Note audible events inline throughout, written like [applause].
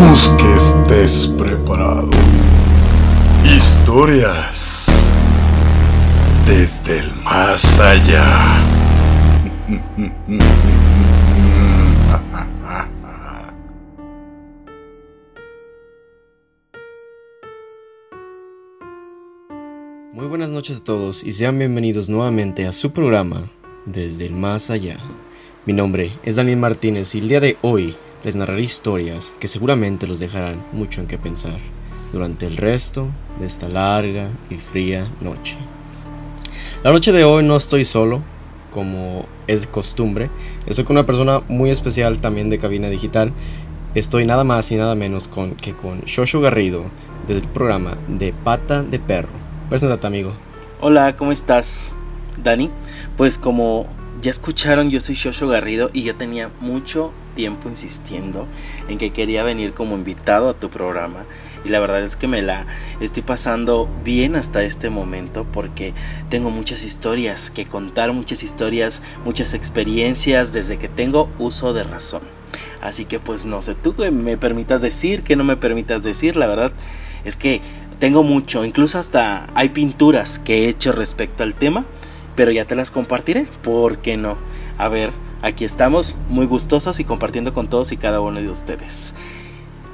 Esperamos que estés preparado. Historias desde el más allá. Muy buenas noches a todos y sean bienvenidos nuevamente a su programa Desde el Más Allá. Mi nombre es Daniel Martínez y el día de hoy les narraré historias que seguramente los dejarán mucho en qué pensar durante el resto de esta larga y fría noche. La noche de hoy no estoy solo, como es costumbre, estoy con una persona muy especial también de cabina digital. Estoy nada más y nada menos con, que con Shosho Garrido desde el programa de Pata de Perro. Preséntate amigo. Hola, ¿cómo estás, Dani? Pues como ya escucharon, yo soy Shosho Garrido y yo tenía mucho insistiendo en que quería venir como invitado a tu programa y la verdad es que me la estoy pasando bien hasta este momento porque tengo muchas historias que contar, muchas historias, muchas experiencias desde que tengo uso de razón. Así que pues no sé tú me permitas decir, que no me permitas decir, la verdad es que tengo mucho, incluso hasta hay pinturas que he hecho respecto al tema, pero ya te las compartiré, ¿por qué no? A ver, aquí estamos muy gustosos y compartiendo con todos y cada uno de ustedes.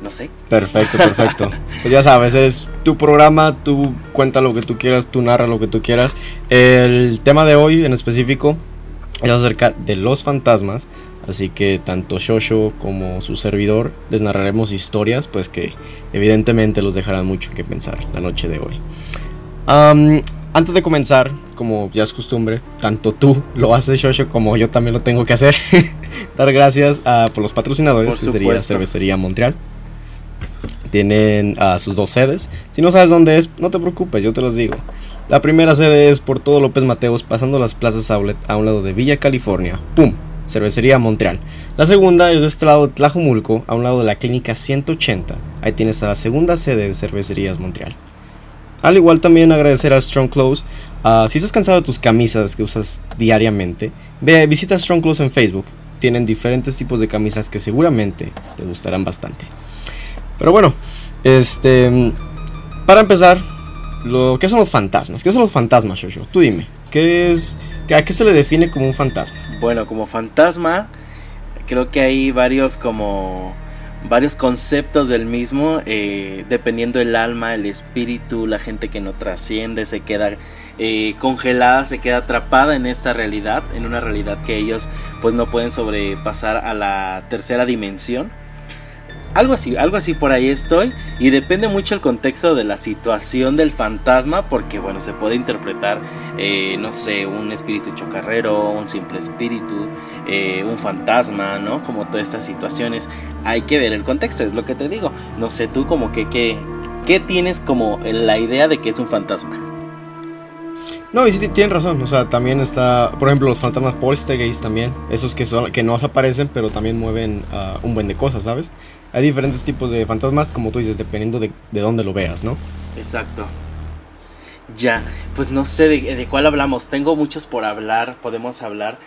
No sé. Perfecto, perfecto. [laughs] pues ya sabes, es tu programa, tú cuenta lo que tú quieras, tú narra lo que tú quieras. El tema de hoy en específico es acerca de los fantasmas. Así que tanto Shosho como su servidor les narraremos historias, pues que evidentemente los dejarán mucho que pensar la noche de hoy. Antes de comenzar, como ya es costumbre, tanto tú lo haces, Shosho, como yo también lo tengo que hacer. [laughs] Dar gracias a, por los patrocinadores, que sería Cervecería Montreal. Tienen uh, sus dos sedes. Si no sabes dónde es, no te preocupes, yo te los digo. La primera sede es por todo López Mateos, pasando las plazas Outlet a un lado de Villa California. ¡Pum! Cervecería Montreal. La segunda es de este lado de Tlajumulco, a un lado de la Clínica 180. Ahí tienes a la segunda sede de Cervecerías Montreal. Al igual también agradecer a Strong Clothes. Uh, si estás cansado de tus camisas que usas diariamente, ve, visita Strong Clothes en Facebook. Tienen diferentes tipos de camisas que seguramente te gustarán bastante. Pero bueno, este. Para empezar, lo, ¿qué son los fantasmas? ¿Qué son los fantasmas, Shosho? Tú dime, ¿qué es, ¿a qué se le define como un fantasma? Bueno, como fantasma, creo que hay varios como varios conceptos del mismo, eh, dependiendo el alma, el espíritu, la gente que no trasciende, se queda eh, congelada, se queda atrapada en esta realidad, en una realidad que ellos pues no pueden sobrepasar a la tercera dimensión. Algo así, algo así por ahí estoy. Y depende mucho el contexto de la situación del fantasma. Porque bueno, se puede interpretar, eh, no sé, un espíritu chocarrero, un simple espíritu, eh, un fantasma, ¿no? Como todas estas situaciones. Hay que ver el contexto, es lo que te digo. No sé tú como que, que ¿qué tienes como la idea de que es un fantasma? No, y sí tienen razón, o sea, también está, por ejemplo, los fantasmas poltergeist también, esos que son que no aparecen, pero también mueven uh, un buen de cosas, ¿sabes? Hay diferentes tipos de fantasmas, como tú dices, dependiendo de, de dónde lo veas, ¿no? Exacto. Ya, pues no sé de, de, cuál hablamos, tengo muchos por hablar, podemos hablar.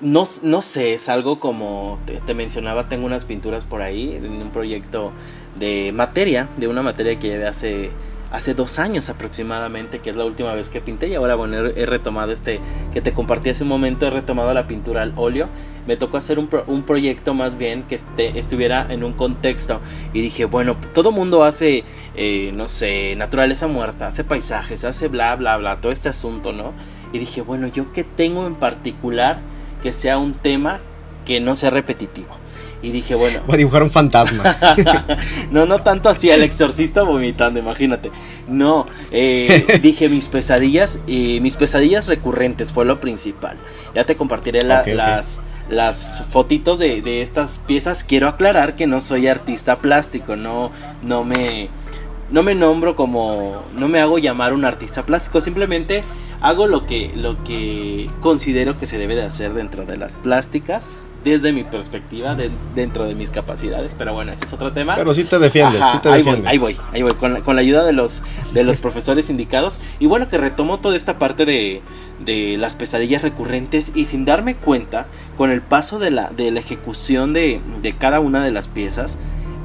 No, no sé, es algo como te, te mencionaba, tengo unas pinturas por ahí en un proyecto de materia, de una materia que llevé hace hace dos años aproximadamente, que es la última vez que pinté. Y ahora, bueno, he, retomado este que te compartí hace un momento, he retomado la pintura al óleo. Me tocó hacer un, pro, un proyecto más bien que estuviera en un contexto. Y dije, bueno, todo mundo hace, eh, no sé, naturaleza muerta, hace paisajes, hace bla, bla, bla, todo este asunto, ¿no? Y dije, bueno, yo qué tengo en particular que sea un tema que no sea repetitivo. Y dije, bueno. Voy a dibujar un fantasma. [laughs] no, no tanto así, el exorcista vomitando, imagínate. No, eh, [laughs] dije mis pesadillas y mis pesadillas recurrentes fue lo principal. Ya te compartiré la, okay, las, okay. las fotitos de, de, estas piezas. Quiero aclarar que no soy artista plástico, no, no me. No me nombro como. No me hago llamar un artista plástico. Simplemente hago lo que, lo que considero que se debe de hacer dentro de las plásticas desde mi perspectiva, de, dentro de mis capacidades, pero bueno, ese es otro tema. Pero sí te defiendes, Ajá, sí te ahí. Voy, ahí voy, ahí voy, con la, con la ayuda de los, de los profesores indicados. Y bueno, que retomo toda esta parte de, de, las pesadillas recurrentes y sin darme cuenta, con el paso de la, de la ejecución de, de cada una de las piezas,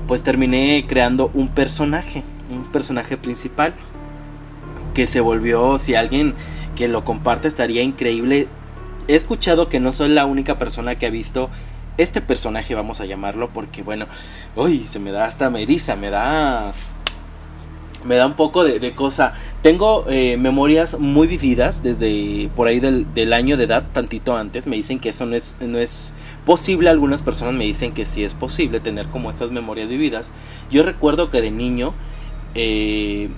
pues terminé creando un personaje, un personaje principal que se volvió, si alguien que lo comparte estaría increíble. He escuchado que no soy la única persona que ha visto este personaje, vamos a llamarlo, porque bueno, uy, se me da hasta meriza, me da me da un poco de, cosa. Tengo eh, memorias muy vividas desde por ahí del, del, año de edad, tantito antes. Me dicen que eso no es, no es posible. Algunas personas me dicen que sí es posible tener como estas memorias vividas. Yo recuerdo que de niño, eh,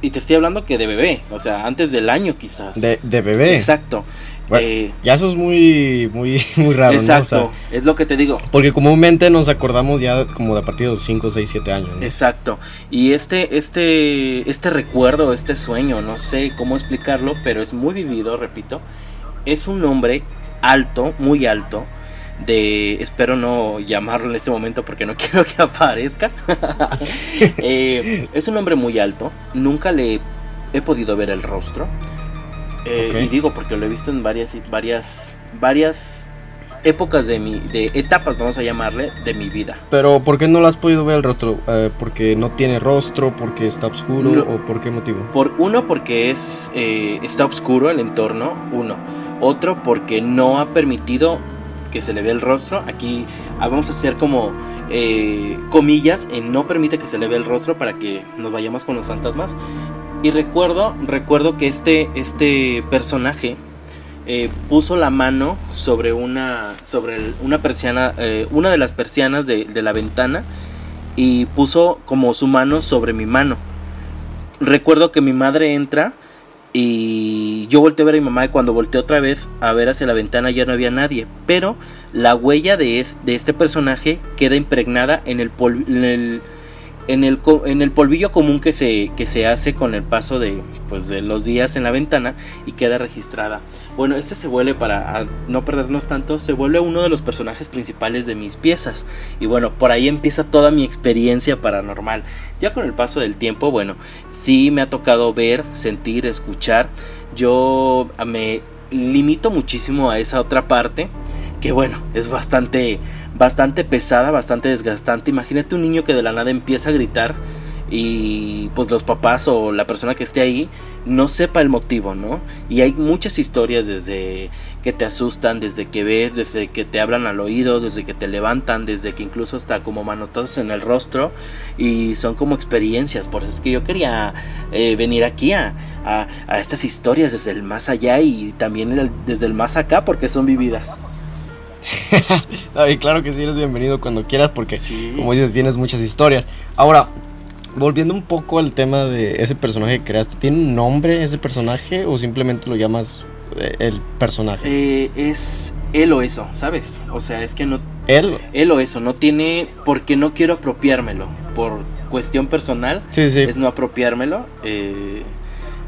y te estoy hablando que de bebé, o sea, antes del año quizás. De, de bebé. Exacto. Eh, ya eso es muy, muy, [laughs] muy raro. Exacto, es lo que te digo. Porque comúnmente nos acordamos ya como de a partir de los 5, 6, 7 años. Exacto. Y este, este, este recuerdo, este sueño, no sé cómo explicarlo, pero es muy vivido, repito. Es un hombre alto, muy alto, de espero no llamarlo en este momento porque no [laughs] quiero que aparezca [laughs] eh, es un hombre muy alto nunca le he podido ver el rostro eh, y digo porque lo he visto en varias, varias, varias épocas de mi, de etapas, vamos a llamarle, de mi vida. Pero ¿por qué no lo has podido ver el rostro? Eh, ¿Porque no tiene rostro? ¿Porque está oscuro? ¿O por qué motivo? Por uno, porque es eh, está oscuro el entorno, uno. Otro, porque no ha permitido que se le vea el rostro. Aquí ah, vamos a hacer como comillas en no permite que se le vea el rostro para que nos vayamos con los fantasmas. Y recuerdo, recuerdo que este, este personaje eh, puso la mano sobre una, sobre una persiana, eh, una de las persianas de, la ventana y puso como su mano sobre mi mano. Recuerdo que mi madre entra y yo volteé a ver a mi mamá y cuando volteé otra vez a ver hacia la ventana ya no había nadie. Pero la huella de, de este personaje queda impregnada en el, en el en el, en el polvillo común que se, que se hace con el paso de, pues, de los días en la ventana y queda registrada. Bueno, este se vuelve, para no perdernos tanto, se vuelve uno de los personajes principales de mis piezas. Y bueno, por ahí empieza toda mi experiencia paranormal. Ya con el paso del tiempo, bueno, sí me ha tocado ver, sentir, escuchar. Yo me limito muchísimo a esa otra parte que bueno, es bastante bastante pesada, bastante desgastante. Imagínate un niño que de la nada empieza a gritar y pues los papás o la persona que esté ahí no sepa el motivo, ¿no? Y hay muchas historias desde que te asustan, desde que ves, desde que te hablan al oído, desde que te levantan, desde que incluso está como manotazos en el rostro y son como experiencias, por eso es que yo quería eh, venir aquí a, a, estas historias desde el más allá y también desde el más acá porque son vividas. [laughs] y claro que sí, eres bienvenido cuando quieras porque, como dices, tienes muchas historias. Ahora, volviendo un poco al tema de ese personaje que creaste, ¿tiene un nombre ese personaje o simplemente lo llamas eh, el personaje? Eh, es él o eso, ¿sabes? O sea, es que no... Él. Él o eso, no tiene... Porque no quiero apropiármelo. Por cuestión personal. Sí, sí. Es no apropiármelo. Eh,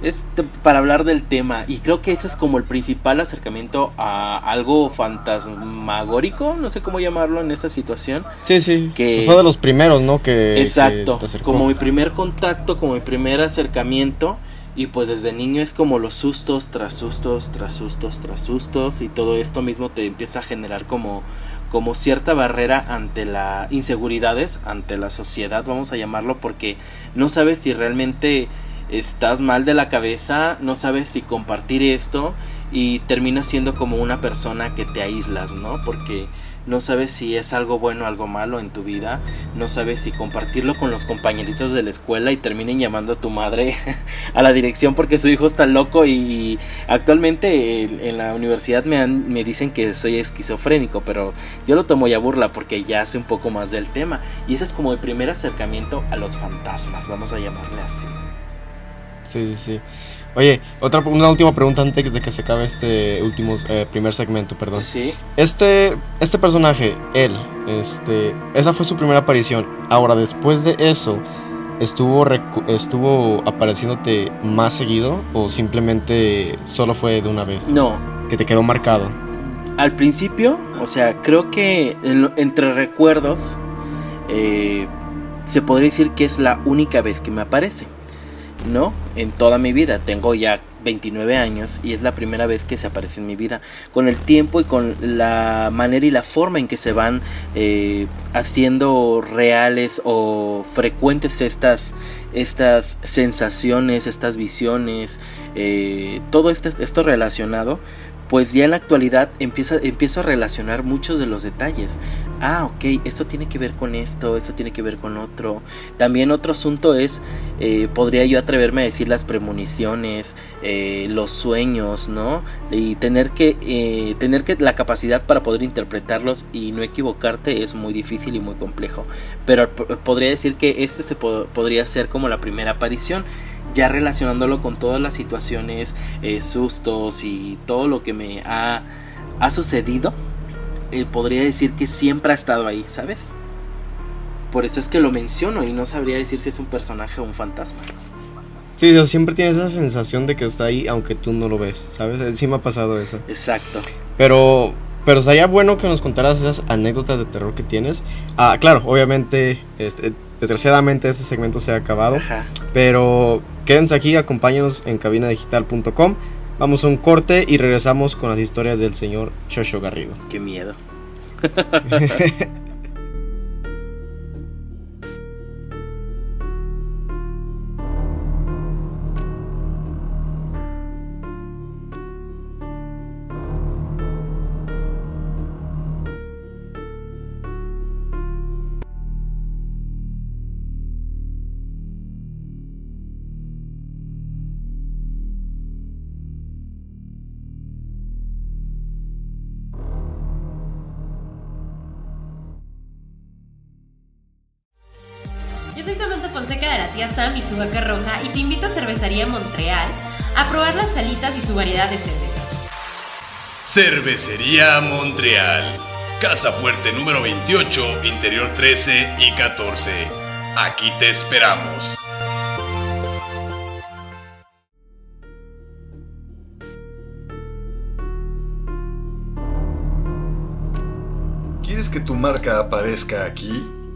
es para hablar del tema y creo que ese es como el principal acercamiento a algo fantasmagórico, no sé cómo llamarlo en esta situación. Sí, sí. Que fue de los primeros, ¿no? Que exacto. como mi primer contacto, como mi primer acercamiento y pues desde niño es como los sustos tras sustos tras sustos tras sustos y todo esto mismo te empieza a generar como como cierta barrera ante las inseguridades, ante la sociedad, vamos a llamarlo, porque no sabes si realmente estás mal de la cabeza, no sabes si compartir esto y terminas siendo como una persona que te aíslas, ¿no? Porque no sabes si es algo bueno o algo malo en tu vida, no sabes si compartirlo con los compañeritos de la escuela y terminen llamando a tu madre [laughs] a la dirección porque su hijo está loco y, actualmente en la universidad me, me dicen que soy esquizofrénico, pero yo lo tomo ya burla porque ya sé un poco más del tema y ese es como el primer acercamiento a los fantasmas, vamos a llamarle así. Sí, sí. Oye, otra, una última pregunta antes de que se acabe este último eh, primer segmento, perdón. Sí. Este, este personaje, él, este, esa fue su primera aparición. Ahora, después de eso, ¿estuvo, estuvo apareciéndote más seguido o simplemente solo fue de una vez? No. Que te quedó marcado. Al principio, o sea, creo que entre recuerdos, eh, se podría decir que es la única vez que me aparece. ¿No? En toda mi vida. Tengo ya 29 años y es la primera vez que se aparece en mi vida. Con el tiempo y con la manera y la forma en que se van eh, haciendo reales o frecuentes estas, estas sensaciones, estas visiones, eh, todo esto, esto relacionado pues ya en la actualidad empieza, empiezo a relacionar muchos de los detalles. Ah, ok, esto tiene que ver con esto, esto tiene que ver con otro. También otro asunto es, eh, podría yo atreverme a decir las premoniciones, eh, los sueños, ¿no? Y tener que, eh, tener que la capacidad para poder interpretarlos y no equivocarte es muy difícil y muy complejo. Pero podría decir que este se podría ser como la primera aparición ya relacionándolo con todas las situaciones, eh, sustos y todo lo que me ha, ha sucedido, eh, podría decir que siempre ha estado ahí, ¿sabes? Por eso es que lo menciono y no sabría decir si es un personaje o un fantasma. Sí, siempre tienes esa sensación de que está ahí aunque tú no lo ves, ¿sabes? Sí me ha pasado eso. Exacto. Pero pero sería bueno que nos contaras esas anécdotas de terror que tienes. Ah, claro, obviamente, este, desgraciadamente este segmento se ha acabado. Pero quédense aquí, acompáñenos en cabinadigital.com. Vamos a un corte y regresamos con las historias del señor Chocho Garrido. Qué miedo. [laughs] [laughs] vaca roja y te invito a Cervecería Montreal a probar las salitas y su variedad de cervezas. Cervecería Montreal. Casa Fuerte número 28, interior 13 y 14. Aquí te esperamos. ¿Quieres que tu marca aparezca aquí?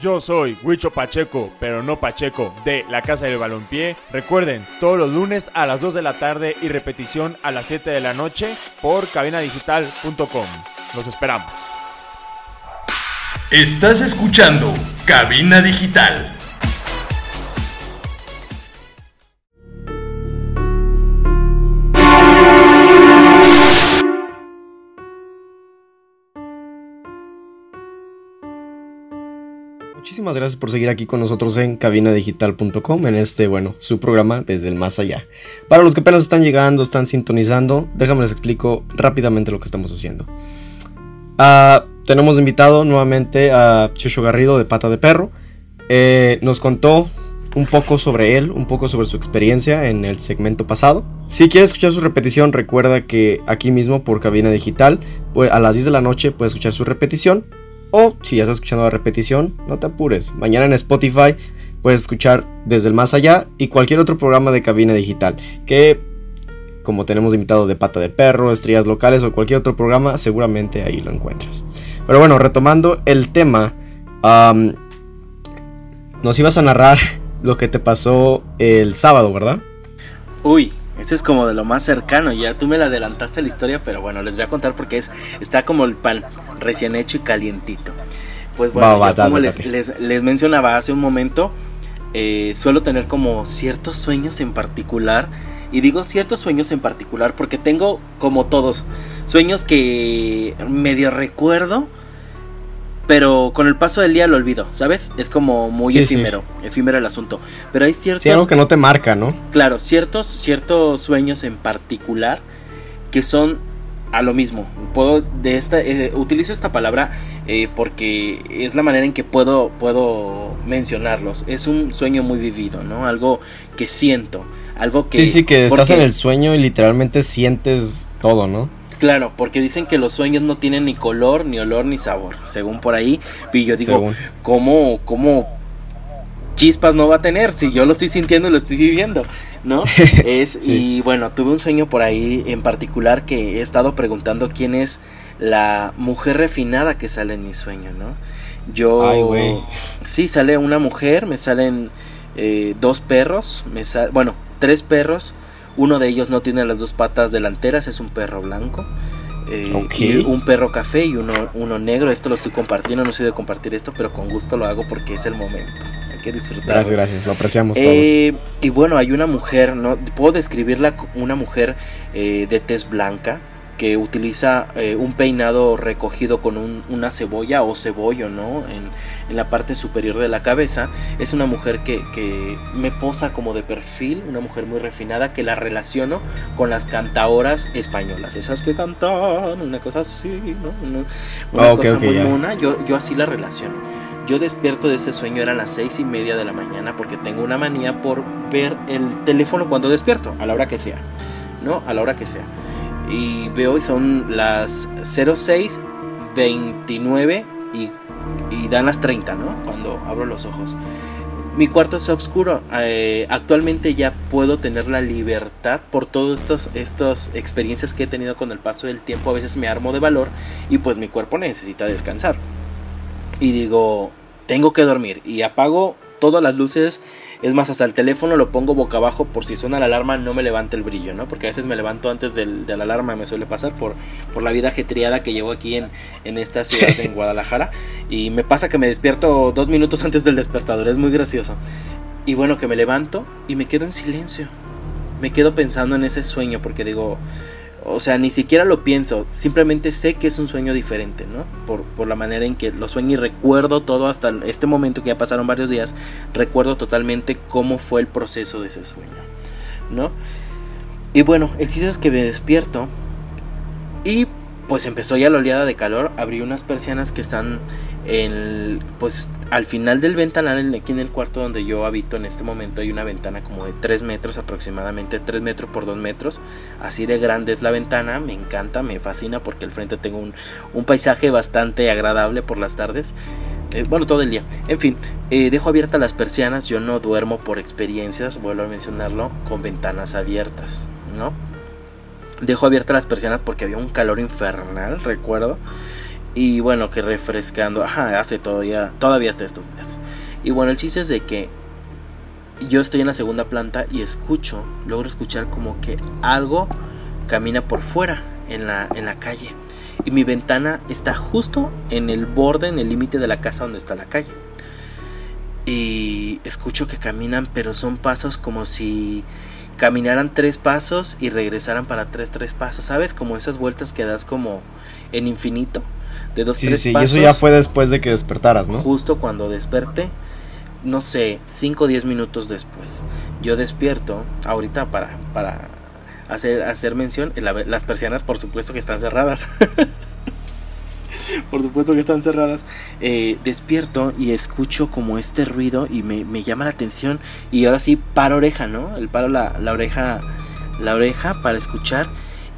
Yo soy Huicho Pacheco, pero no Pacheco, de la Casa del Balompié. Recuerden, todos los lunes a las 2 de la tarde y repetición a las 7 de la noche por cabinadigital.com. Los esperamos. Estás escuchando Cabina Digital. Muchísimas gracias por seguir aquí con nosotros en cabinadigital.com en este, bueno, su programa desde el más allá. Para los que apenas están llegando, están sintonizando, déjame les explico rápidamente lo que estamos haciendo. Uh, tenemos invitado nuevamente a Chucho Garrido de Pata de Perro. Eh, nos contó un poco sobre él, un poco sobre su experiencia en el segmento pasado. Si quieres escuchar su repetición, recuerda que aquí mismo por Cabina Digital, pues a las 10 de la noche puedes escuchar su repetición o si ya estás escuchando la repetición, no te apures. Mañana en Spotify puedes escuchar desde el más allá y cualquier otro programa de cabina digital. Que como tenemos invitado de pata de perro, estrellas locales o cualquier otro programa, seguramente ahí lo encuentras. Pero bueno, retomando el tema, nos ibas a narrar lo que te pasó el sábado, ¿verdad? Uy, ese es como de lo más cercano. Ya tú me la adelantaste la historia, pero bueno, les voy a contar porque es está como el pan recién hecho y calientito. Pues bueno, como les, les, mencionaba hace un momento, eh, suelo tener como ciertos sueños en particular. Y digo ciertos sueños en particular porque tengo como todos sueños que medio recuerdo pero con el paso del día lo olvido, ¿sabes? Es como muy efímero, efímero el asunto. Pero hay ciertos... Sí, algo que no te marca, ¿no? Claro, ciertos, ciertos sueños en particular que son a lo mismo. Puedo de esta eh, utilizo esta palabra eh, porque es la manera en que puedo puedo mencionarlos. Es un sueño muy vivido, ¿no? Algo que siento, algo que Sí, sí, que estás en el sueño y literalmente sientes todo, ¿no? Claro, porque dicen que los sueños no tienen ni color, ni olor, ni sabor, según por ahí. Y yo digo, Según. ¿cómo, cómo chispas no va a tener si yo lo estoy sintiendo y lo estoy viviendo? ¿No? [laughs] Es, Sí. Y bueno, tuve un sueño por ahí en particular que he estado preguntando quién es la mujer refinada que sale en mi sueño, ¿no? Yo... Ay, güey. Sí, sale una mujer, me salen eh, dos perros, me sal- bueno, tres perros. Uno de ellos no tiene las dos patas delanteras, es un perro blanco. eh, y un perro café y uno, uno negro. Esto lo estoy compartiendo, no soy de compartir esto, pero con gusto lo hago porque es el momento. Hay que disfrutar. Gracias, gracias. Lo apreciamos todos. Eh, y bueno, hay una mujer, ¿no? Puedo describirla una mujer eh, de tez blanca que utiliza eh, un peinado recogido con un- una cebolla o cebollo, ¿no? En, en la parte superior de la cabeza. Es una mujer que, que me posa como de perfil, una mujer muy refinada que la relaciono con las cantaoras españolas, esas que cantan, una cosa así, ¿no? Una, una Ah, ok, cosa ok, muy ya. mona, yo, yo así la relaciono. Yo despierto de ese sueño, eran las seis y media de la mañana, porque tengo una manía por ver el teléfono cuando despierto, a la hora que sea, ¿no? A la hora que sea. Y veo y son las 06, 29 y, y dan las 30, ¿no? Cuando abro los ojos. Mi cuarto es oscuro. eh, actualmente ya puedo tener la libertad por todas estas, estas experiencias que he tenido con el paso del tiempo. A veces me armo de valor y pues mi cuerpo necesita descansar. Y digo, tengo que dormir. Y apago todas las luces. Es más, hasta el teléfono lo pongo boca abajo por si suena la alarma no me levante el brillo, ¿no? Porque a veces me levanto antes del, de la alarma, me suele pasar por, por la vida ajetreada que llevo aquí en, en esta ciudad, en Guadalajara. Y me pasa que me despierto dos minutos antes del despertador, es muy gracioso. Y bueno, que me levanto y me quedo en silencio. Me quedo pensando en ese sueño porque digo, o sea, ni siquiera lo pienso, simplemente sé que es un sueño diferente, ¿no? Por, por la manera en que lo sueño y recuerdo todo hasta este momento que ya pasaron varios días, recuerdo totalmente cómo fue el proceso de ese sueño, ¿no? Y bueno, el chiste es que me despierto y pues empezó ya la oleada de calor, abrí unas persianas que están pues al final del ventanal, en- aquí en el cuarto donde yo habito en este momento, hay una ventana como de 3 metros aproximadamente, 3 metros por 2 metros, así de grande es la ventana, me encanta, me fascina porque al frente tengo un, un paisaje bastante agradable por las tardes. Eh, bueno, todo el día. En fin, eh, dejo abiertas las persianas. Yo no duermo por experiencias, vuelvo a mencionarlo, con ventanas abiertas, ¿no? Dejo abiertas las persianas porque había un calor infernal, recuerdo. Y bueno, que refrescando. Ajá, hace todavía, todavía hasta estos días. Y bueno, el chiste es de que yo estoy en la segunda planta y escucho, logro escuchar como que algo camina por fuera en la, en la calle. Y mi ventana está justo en el borde, en el límite de la casa donde está la calle. Y escucho que caminan, pero son pasos como si caminaran tres pasos y regresaran para tres, tres pasos. ¿Sabes? Como esas vueltas que das como en infinito. De dos, Sí, sí, tres sí. Y pasos. eso ya fue después de que despertaras, ¿no? Justo cuando desperté, no sé, 5 o 10 minutos después. Yo despierto, ahorita para, para hacer, hacer mención, la- las persianas por supuesto que están cerradas. [laughs] por supuesto que están cerradas. Eh, despierto y escucho como este ruido y me, me llama la atención. Y ahora sí, paro oreja, ¿no? El paro la, la oreja, la oreja para escuchar.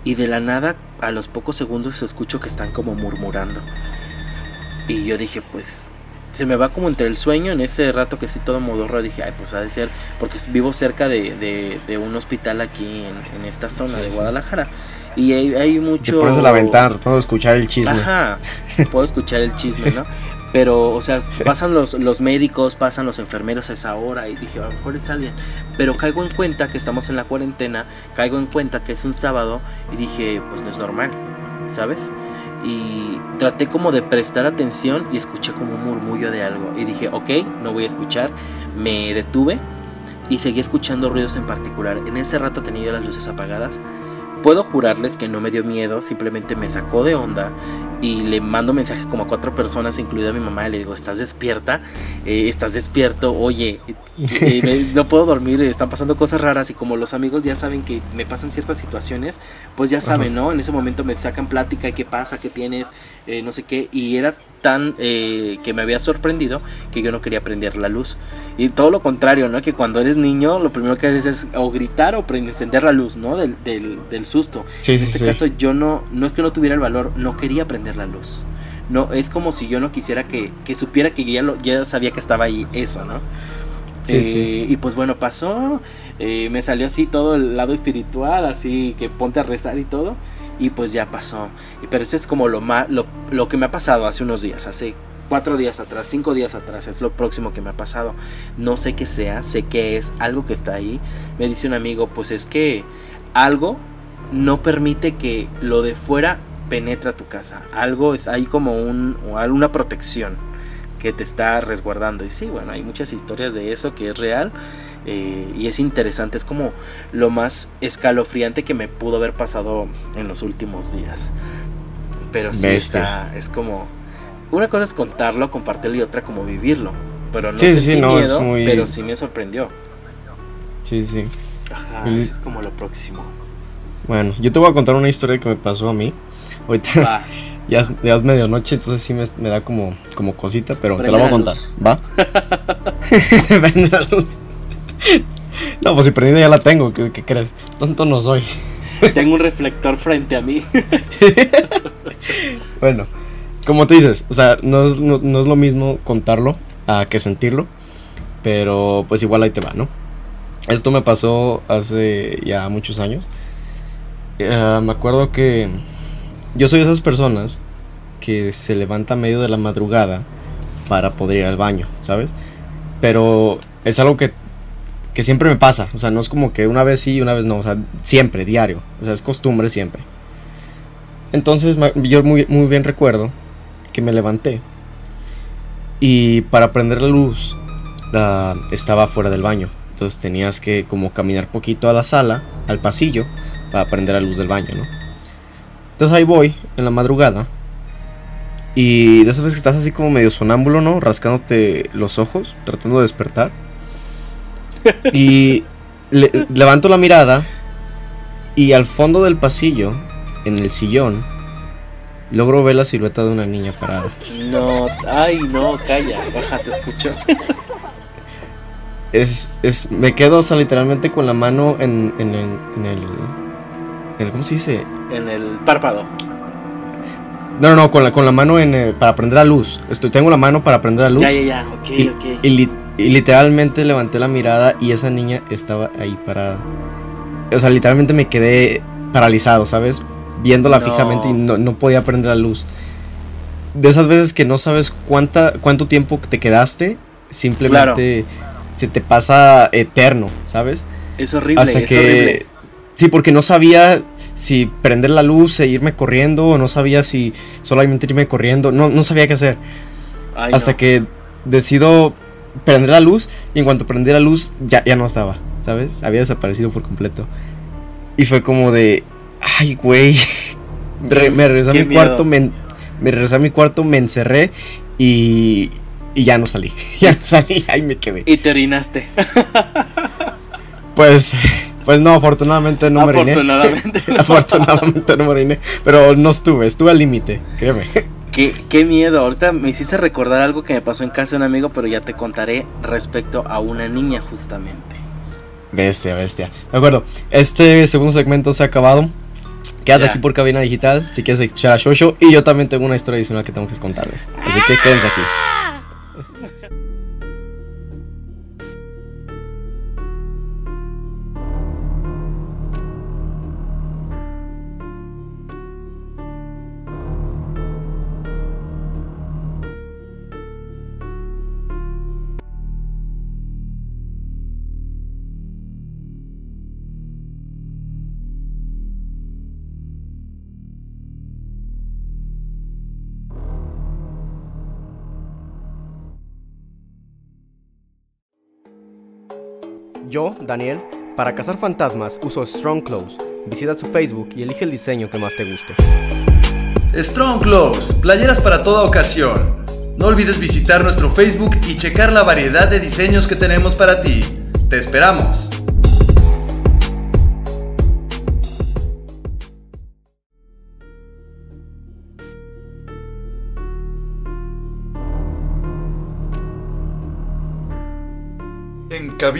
Y de la nada, a los pocos segundos, escucho que están como murmurando. Y yo dije, pues, se me va como entre el sueño, en ese rato que sí todo modorro, dije, ay, pues ha de ser, porque vivo cerca de, de, de un hospital aquí en, en esta zona Sí, de sí. Guadalajara. Y hay, hay Te mucho... pones a la ventana tratando de escuchar el chisme. Ajá, puedo [laughs] escuchar el chisme, ¿no? Pero, o sea, [laughs] pasan los, los médicos, pasan los enfermeros a esa hora y dije, a lo mejor es alguien. Pero caigo en cuenta que estamos en la cuarentena, caigo en cuenta que es un sábado y dije, pues no es normal, ¿sabes? Y traté como de prestar atención y escuché como un murmullo de algo. Y dije, ok, no voy a escuchar. Me detuve y seguí escuchando ruidos en particular. En ese rato tenía yo las luces apagadas. Puedo jurarles que no me dio miedo, simplemente me sacó de onda y le mando mensaje como a cuatro personas, incluida mi mamá, y le digo, ¿estás despierta? Eh, ¿Estás despierto? Oye, eh, me- [laughs] no puedo dormir, están pasando cosas raras y como los amigos ya saben que me pasan ciertas situaciones, pues ya saben, ¿no? En ese momento me sacan plática, ¿qué pasa? ¿Qué tienes? Eh, no sé qué, y era tan eh, que me había sorprendido que yo no quería prender la luz. Y todo lo contrario, ¿no? Que cuando eres niño lo primero que haces es o gritar o encender la luz, ¿no? Del, del, susto. en este caso yo no, no es que no tuviera el valor, no quería prender la luz. No, es como si yo no quisiera que, que supiera que ya, lo, ya sabía que estaba ahí eso, ¿no? Eh, y pues bueno, pasó, eh, me salió así todo el lado espiritual, así que ponte a rezar y todo y pues ya pasó. Pero eso es como lo, más, lo, que me ha pasado hace unos días, hace cuatro días atrás, cinco días atrás, es lo próximo que me ha pasado. No sé qué sea, sé que es algo que está ahí. Me dice un amigo, pues es que algo no permite que lo de fuera penetre a tu casa. Algo es ahí como un, una protección que te está resguardando. Y sí, bueno, hay muchas historias de eso que es real. Eh, y es interesante, es como lo más escalofriante que me pudo haber pasado en los últimos días. Pero sí está, es como una cosa es contarlo, compartirlo y otra como vivirlo. Pero no sí, sí, no, miedo, pero sí me sorprendió. Sí, sí. Ajá, eso es como lo próximo. Bueno, yo te voy a contar una historia que me pasó a mí. Ahorita [laughs] ya, es, ya, es, medianoche, entonces sí me, me, da como, como cosita, pero te la voy a contar, ¿va? [laughs] [laughs] Vende la luz. [laughs] No, pues si prendida ya la tengo, ¿qué, crees? Tonto no soy. [laughs] Tengo un reflector frente a mí. [laughs] bueno, como tú dices, o sea, no es, lo mismo contarlo a que sentirlo, pero pues igual ahí te va, ¿no? Esto me pasó hace ya muchos años. Eh, me acuerdo que yo soy de esas personas que se levanta a medio de la madrugada para poder ir al baño, ¿sabes? Pero es algo que que siempre me pasa. O sea, no es como que una vez sí y una vez no. O sea, siempre, diario. O sea, es costumbre siempre. Entonces, yo muy, muy bien recuerdo que me levanté. Y para prender la luz, estaba fuera del baño. Entonces tenías que como caminar poquito a la sala, al pasillo, para prender la luz del baño, ¿no? Entonces ahí voy, en la madrugada. Y de esas veces que estás así como medio sonámbulo, ¿no? Rascándote los ojos, tratando de despertar. Y levanto la mirada y al fondo del pasillo, en el sillón, logro ver la silueta de una niña parada. No, ay, no, calla, baja, te escucho. Es, es, me quedo, o sea, literalmente con la mano en, en, el, en el, ¿cómo se dice? En el párpado. No, no, no, con la, con la mano en, para prender la luz. Estoy, tengo la mano para prender la luz. Ya, ya, ya, ok, y, ok. Y, y literalmente levanté la mirada y esa niña estaba ahí parada. O sea, literalmente me quedé paralizado, ¿sabes? Viéndola fijamente y no, podía prender la luz. De esas veces que no sabes cuánta, cuánto tiempo te quedaste, simplemente se te pasa eterno, ¿sabes? Es horrible, Hasta que, Sí, porque no sabía si prender la luz e irme corriendo, o no sabía si solamente irme corriendo, no, no sabía qué hacer. Hasta que decido prender la luz y en cuanto prendí la luz ya, ya no estaba, ¿sabes? Había desaparecido por completo. Y fue como de, ay, güey. [laughs] me regresé a mi cuarto, me, me regresé a mi cuarto, me encerré y, y ya no salí. [laughs] ya no salí, ahí me quedé. Y te orinaste. [laughs] pues, pues no, afortunadamente no me oriné. Afortunadamente. afortunadamente no me oriné. Pero no estuve, estuve al límite, créeme. Qué, miedo. Ahorita me hiciste recordar algo que me pasó en casa de un amigo, pero ya te contaré respecto a una niña justamente. Bestia, bestia. De acuerdo. Este segundo segmento se ha acabado. Quédate aquí por Cabina Digital si quieres escuchar a Shosho. Y yo también tengo una historia adicional que tengo que contarles. Así que quédense aquí. Yo, Daniel, para cazar fantasmas uso Strong Clothes. Visita su Facebook y elige el diseño que más te guste. Strong Clothes, playeras para toda ocasión. No olvides visitar nuestro Facebook y checar la variedad de diseños que tenemos para ti. Te esperamos.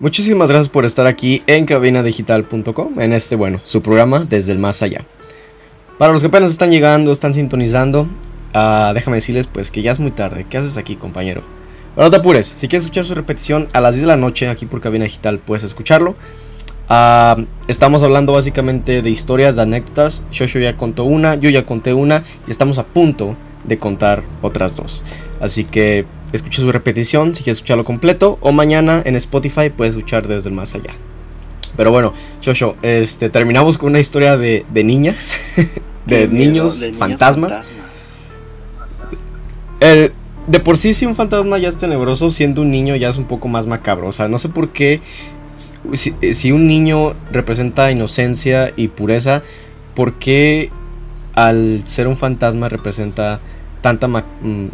Muchísimas gracias por estar aquí en cabinadigital.com, en este, bueno, su programa desde el más allá. Para los que apenas están llegando, están sintonizando, uh, déjame decirles pues que ya es muy tarde. ¿Qué haces aquí, compañero? Pero no te apures, si quieres escuchar su repetición a las 10 de la noche aquí por Cabina Digital, puedes escucharlo. Uh, estamos hablando básicamente de historias, de anécdotas. Shosho ya contó una, yo ya conté una y estamos a punto de contar otras dos. Así que escucha su repetición si quieres escucharlo completo o mañana en Spotify puedes escuchar desde el más allá. Pero bueno, Shosho, este, terminamos con una historia de, de niñas, [laughs] de, niños, fantasmas. de por sí, si un fantasma ya es tenebroso, siendo un niño ya es un poco más macabro. O sea, no sé por qué, si, si un niño representa inocencia y pureza, ¿por qué al ser un fantasma representa tanta... Mm,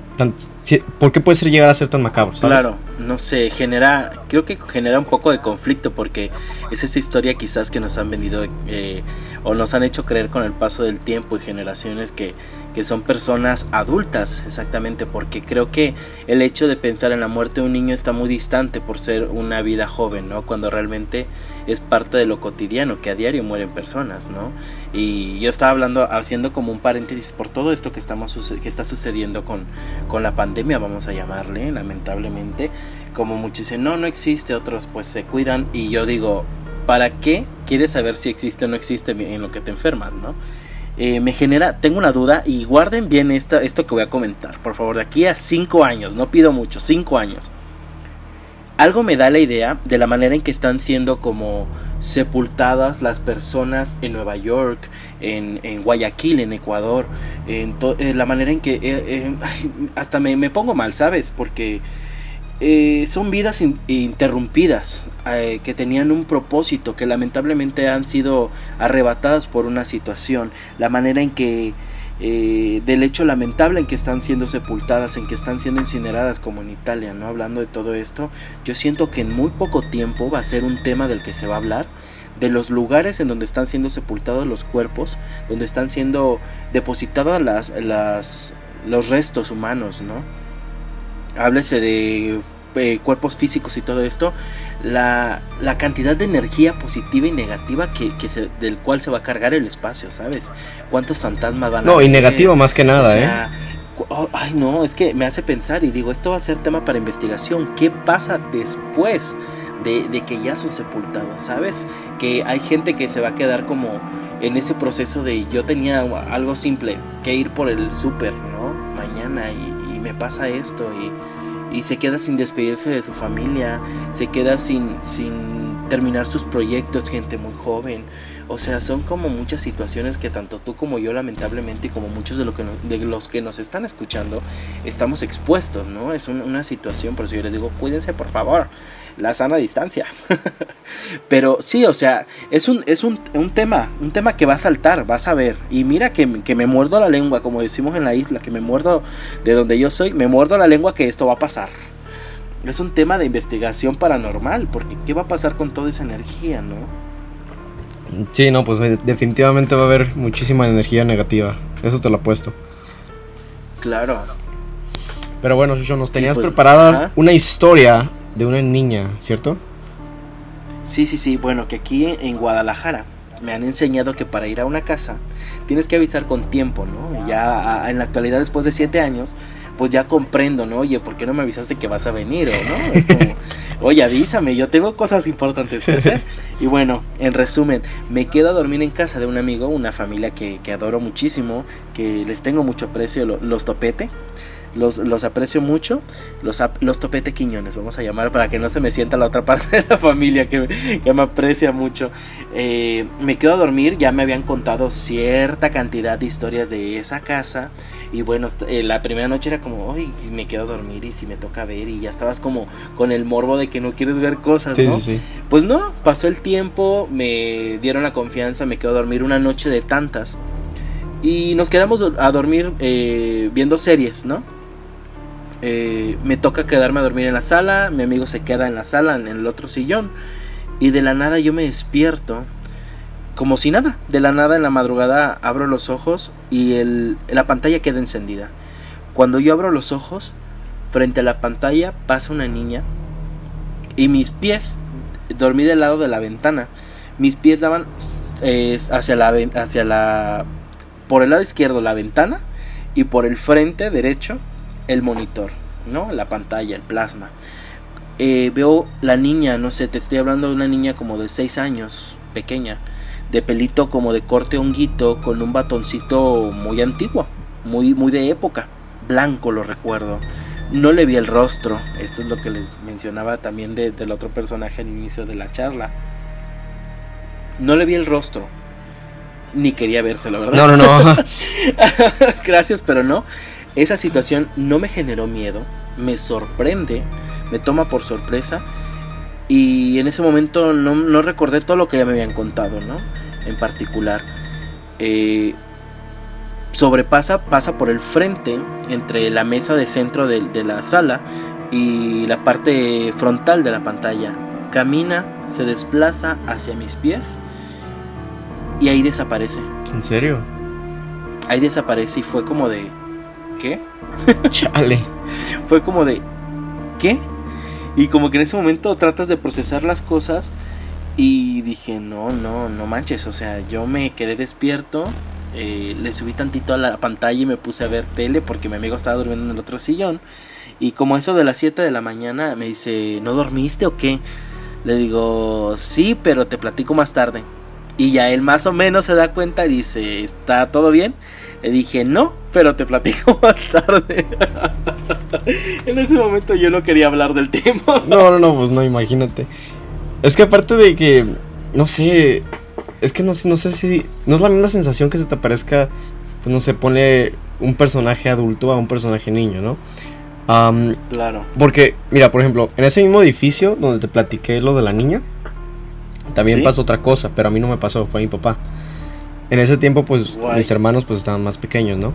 ¿Por qué puede ser llegar a ser tan macabro? Claro, no sé, genera, creo que genera un poco de conflicto porque es esa historia quizás que nos han vendido eh, o nos han hecho creer con el paso del tiempo y generaciones que, que son personas adultas, exactamente, porque creo que el hecho de pensar en la muerte de un niño está muy distante por ser una vida joven, ¿no? Cuando realmente es parte de lo cotidiano, que a diario mueren personas, ¿no? Y yo estaba hablando, haciendo como un paréntesis por todo esto que, estamos, que está sucediendo con, con la pandemia, vamos a llamarle, lamentablemente. Como muchos dicen, no, no existe, otros pues se cuidan. Y yo digo, ¿para qué quieres saber si existe o no existe en lo que te enfermas, no? Eh, me genera, tengo una duda y guarden bien esta, esto que voy a comentar, por favor, de aquí a 5 años, no pido mucho, 5 años. Algo me da la idea de la manera en que están siendo como sepultadas las personas en Nueva York, en, Guayaquil, en Ecuador, en eh, la manera en que eh, [laughs] hasta me, me, pongo mal, ¿sabes? Porque eh, son vidas interrumpidas eh, que tenían un propósito que lamentablemente han sido arrebatadas por una situación. La manera en que eh, del hecho lamentable en que están siendo sepultadas en que están siendo incineradas como en Italia no hablando de todo esto yo siento que en muy poco tiempo va a ser un tema del que se va a hablar de los lugares en donde están siendo sepultados los cuerpos donde están siendo depositadas las, las los restos humanos no háblese de eh, cuerpos físicos y todo esto, la, la, cantidad de energía positiva y negativa que, que se, del cual se va a cargar el espacio, ¿sabes? ¿Cuántos fantasmas van a No, y negativo más que nada, ¿eh? Oh, ay, no, es que me hace pensar y digo, esto va a ser tema para investigación. ¿Qué pasa después de, de que ya son sepultados, ¿sabes? Que hay gente que se va a quedar como en ese proceso de yo tenía algo simple, que ir por el súper, ¿no? Mañana y me pasa esto y, y, se queda sin despedirse de su familia, se queda sin, sin terminar sus proyectos, gente muy joven. O sea, son como muchas situaciones que tanto tú como yo lamentablemente y como muchos de, lo que de los que nos están escuchando estamos expuestos, ¿no? Es una situación, por eso yo les digo, cuídense por favor la sana distancia. [laughs] Pero sí, o sea, es un, es un, tema, un tema que va a saltar, vas a ver. Y mira que, me muerdo la lengua, como decimos en la isla, que me muerdo de donde yo soy, me muerdo la lengua que esto va a pasar. Es un tema de investigación paranormal, porque ¿qué va a pasar con toda esa energía, no? Sí, no, pues definitivamente va a haber muchísima energía negativa. Eso te lo apuesto. Claro. Pero bueno, Shusho, nos tenías pues, preparadas una historia de una niña, ¿cierto? Sí, sí, sí. Bueno, que aquí en Guadalajara me han enseñado que para ir a una casa tienes que avisar con tiempo, ¿no? Ya en la actualidad, después de siete años, pues ya comprendo, ¿no? Oye, ¿por qué no me avisaste que vas a venir? ¿O no? Es como, [laughs] Oye, avísame, yo tengo cosas importantes que hacer. Y bueno, en resumen, me quedo a dormir en casa de un amigo, una familia que, que adoro muchísimo, que les tengo mucho aprecio, los Topete. Los, los, aprecio mucho, los, los topete quiñones, vamos a llamar para que no se me sienta la otra parte de la familia que, que me aprecia mucho. Eh, me quedo a dormir, ya me habían contado cierta cantidad de historias de esa casa y bueno, eh, la primera noche era como, ay, me quedo a dormir y si me toca ver y ya estabas como con el morbo de que no quieres ver cosas, ¿no? Pues no, pasó el tiempo, me dieron la confianza, me quedo a dormir una noche de tantas y nos quedamos a dormir eh, viendo series, ¿no? Eh, me toca quedarme a dormir en la sala, mi amigo se queda en la sala, en el otro sillón y de la nada yo me despierto como si nada. De la nada en la madrugada abro los ojos y la pantalla queda encendida. Cuando yo abro los ojos, frente a la pantalla pasa una niña y mis pies, dormí del lado de la ventana, mis pies daban eh, hacia la hacia la por el lado izquierdo la ventana y por el frente derecho el monitor, ¿no? La pantalla, el plasma. Eh, veo la niña, no sé, te estoy hablando de una niña como de 6 años, pequeña de pelito como de corte honguito con un batoncito muy antiguo, muy, muy de época, blanco lo recuerdo. No le vi el rostro, esto es lo que les mencionaba también del otro personaje al inicio de la charla. No le vi el rostro, ni quería vérselo, ¿verdad? No, no, no. [laughs] Gracias, pero no. Esa situación no me generó miedo, me sorprende, me toma por sorpresa y en ese momento no, no recordé todo lo que ya me habían contado, ¿no? en particular eh, sobrepasa, pasa por el frente entre la mesa de centro de, de, la sala y la parte frontal de la pantalla. Camina, se desplaza hacia mis pies y ahí desaparece. ¿En serio? Ahí desaparece y fue como de... ¿Qué? [laughs] Chale. fue como de... ¿Qué? Y como que en ese momento tratas de procesar las cosas y dije, no, no, no manches, o sea, yo me quedé despierto, eh, le subí tantito a la pantalla y me puse a ver tele porque mi amigo estaba durmiendo en el otro sillón. Y como eso de las 7 de la mañana me dice, ¿no dormiste o qué? Le digo, sí, pero te platico más tarde. Y ya él más o menos se da cuenta y dice, ¿está todo bien? Le dije, no, pero te platico [laughs] más tarde. [laughs] en ese momento yo no quería hablar del tema. [laughs] no, no, no, pues no, imagínate. Es que aparte de que, no sé, es que no, no sé si, no es la misma sensación que se te aparezca, pues no se pone un personaje adulto a un personaje niño, ¿no? claro. Porque, mira, por ejemplo, en ese mismo edificio donde te platiqué lo de la niña, también pasó otra cosa, pero a mí no me pasó, fue a mi papá. En ese tiempo, pues, mis hermanos pues estaban más pequeños, ¿no?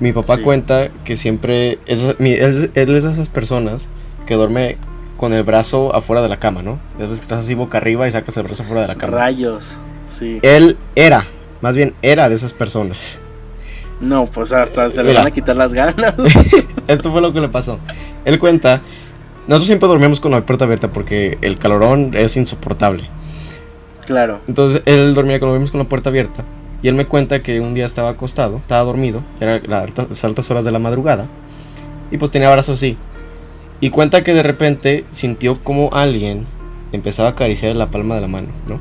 Mi papá cuenta que siempre es, él es de esas personas que duerme con el brazo afuera de la cama, ¿no? Después que estás así boca arriba y sacas el brazo afuera de la cama. Rayos, sí. Él era, más bien era de esas personas. No, pues hasta se le van a quitar las ganas. [laughs] [laughs] Esto fue lo que le pasó. Él cuenta, nosotros siempre dormíamos con la puerta abierta porque el calorón es insoportable. Claro. Entonces él dormía con, con la puerta abierta. Y él me cuenta que un día estaba acostado, estaba dormido, era las altas horas de la madrugada. Y pues tenía brazos así. Y cuenta que de repente sintió como alguien empezaba a acariciar la palma de la mano, ¿no?